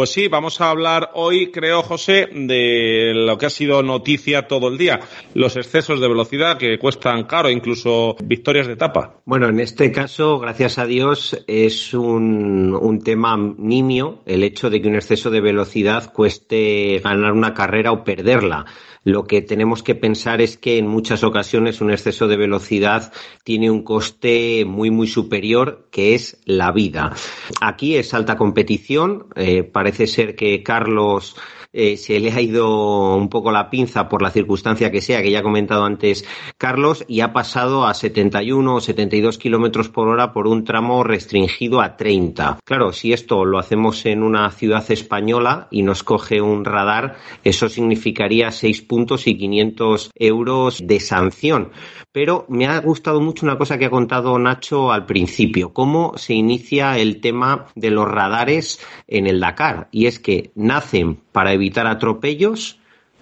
Pues sí, vamos a hablar hoy, creo, José, de lo que ha sido noticia todo el día, los excesos de velocidad que cuestan caro, incluso victorias de etapa. Bueno, en este caso, gracias a Dios, es un, un tema nimio el hecho de que un exceso de velocidad cueste ganar una carrera o perderla. Lo que tenemos que pensar es que en muchas ocasiones un exceso de velocidad tiene un coste muy, muy superior, que es la vida. Aquí es alta competición. Eh, parece ser que Carlos eh, se le ha ido un poco la pinza por la circunstancia que sea, que ya ha comentado antes Carlos, y ha pasado a 71 o 72 kilómetros por hora por un tramo restringido a 30. Claro, si esto lo hacemos en una ciudad española y nos coge un radar, eso significaría 6 puntos y 500 euros de sanción. Pero me ha gustado mucho una cosa que ha contado Nacho al principio, cómo se inicia el tema de los radares en el Dakar. Y es que nacen para evitar atropellos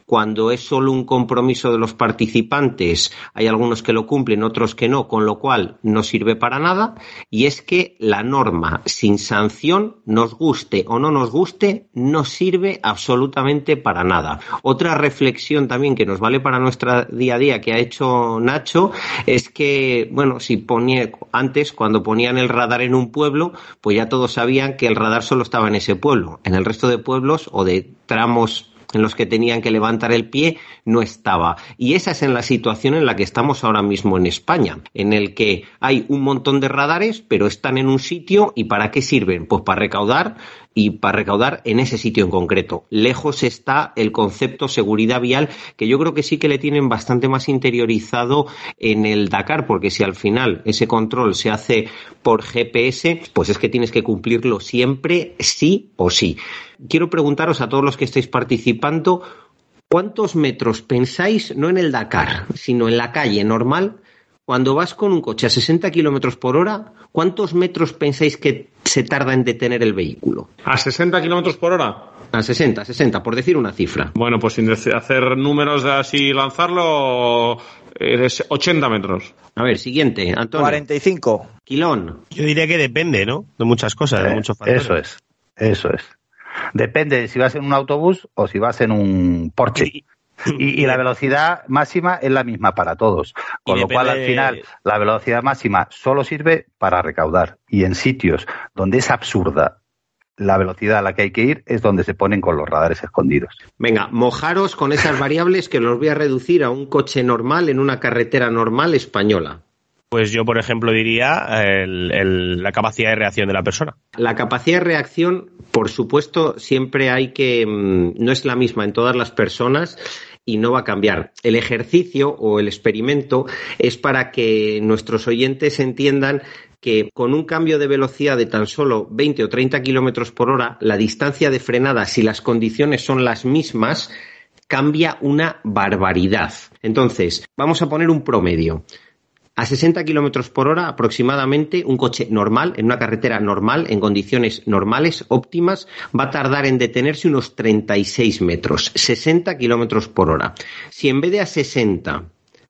cuando es solo un compromiso de los participantes, hay algunos que lo cumplen, otros que no, con lo cual no sirve para nada, y es que la norma sin sanción, nos guste o no nos guste, no sirve absolutamente para nada. Otra reflexión también que nos vale para nuestra día a día que ha hecho Nacho es que, bueno, si ponía antes, cuando ponían el radar en un pueblo, pues ya todos sabían que el radar solo estaba en ese pueblo. En el resto de pueblos o de tramos en los que tenían que levantar el pie no estaba. Y esa es en la situación en la que estamos ahora mismo en España, en el que hay un montón de radares, pero están en un sitio y ¿para qué sirven? Pues para recaudar y para recaudar en ese sitio en concreto. Lejos está el concepto seguridad vial, que yo creo que sí que le tienen bastante más interiorizado en el Dakar, porque si al final ese control se hace por GPS, pues es que tienes que cumplirlo siempre, sí o sí. Quiero preguntaros a todos los que estáis participando, ¿cuántos metros pensáis, no en el Dakar, sino en la calle normal, cuando vas con un coche a 60 kilómetros por hora, ¿cuántos metros pensáis que se tarda en detener el vehículo? ¿A 60 kilómetros por hora? A 60, 60, por decir una cifra. Bueno, pues sin hacer números de así lanzarlo, es 80 metros. A ver, siguiente, Antonio. 45. Quilón. Yo diría que depende, ¿no? De muchas cosas, de Eh, muchos factores. Eso es, eso es. Depende de si vas en un autobús o si vas en un Porsche. Y, y la velocidad máxima es la misma para todos. Con Y lo cual, al final, la velocidad máxima solo sirve para recaudar. Y en sitios donde es absurda la velocidad a la que hay que ir, es donde se ponen con los radares escondidos. Venga, mojaros con esas variables que los voy a reducir a un coche normal en una carretera normal española. Pues yo, por ejemplo, diría la capacidad de reacción de la persona. La capacidad de reacción, por supuesto, siempre hay que. mm, no es la misma en todas las personas y no va a cambiar. El ejercicio o el experimento es para que nuestros oyentes entiendan que con un cambio de velocidad de tan solo 20 o 30 kilómetros por hora, la distancia de frenada, si las condiciones son las mismas, cambia una barbaridad. Entonces, vamos a poner un promedio. A 60 kilómetros por hora aproximadamente, un coche normal, en una carretera normal, en condiciones normales, óptimas, va a tardar en detenerse unos 36 metros. 60 kilómetros por hora. Si en vez de a 60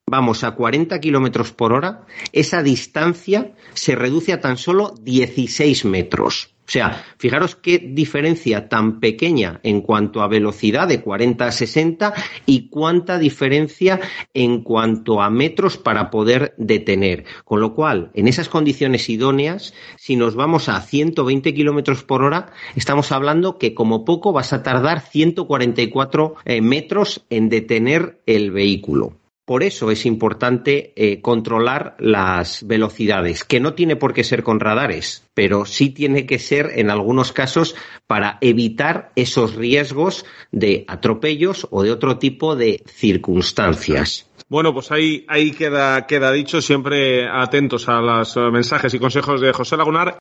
vamos a 40 kilómetros por hora, esa distancia se reduce a tan solo 16 metros. O sea, fijaros qué diferencia tan pequeña en cuanto a velocidad de 40 a 60 y cuánta diferencia en cuanto a metros para poder detener. Con lo cual, en esas condiciones idóneas, si nos vamos a 120 kilómetros por hora, estamos hablando que como poco vas a tardar 144 eh, metros en detener el vehículo. Por eso es importante eh, controlar las velocidades, que no tiene por qué ser con radares, pero sí tiene que ser en algunos casos para evitar esos riesgos de atropellos o de otro tipo de circunstancias. Bueno, pues ahí, ahí queda, queda dicho, siempre atentos a los mensajes y consejos de José Lagunar.